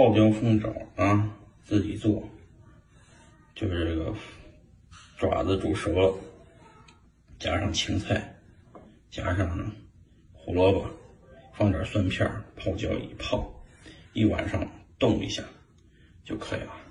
泡椒凤爪啊自己做就是这个爪子煮熟了加上青菜加上胡萝卜放点蒜片泡椒一泡一晚上冻一下就可以了。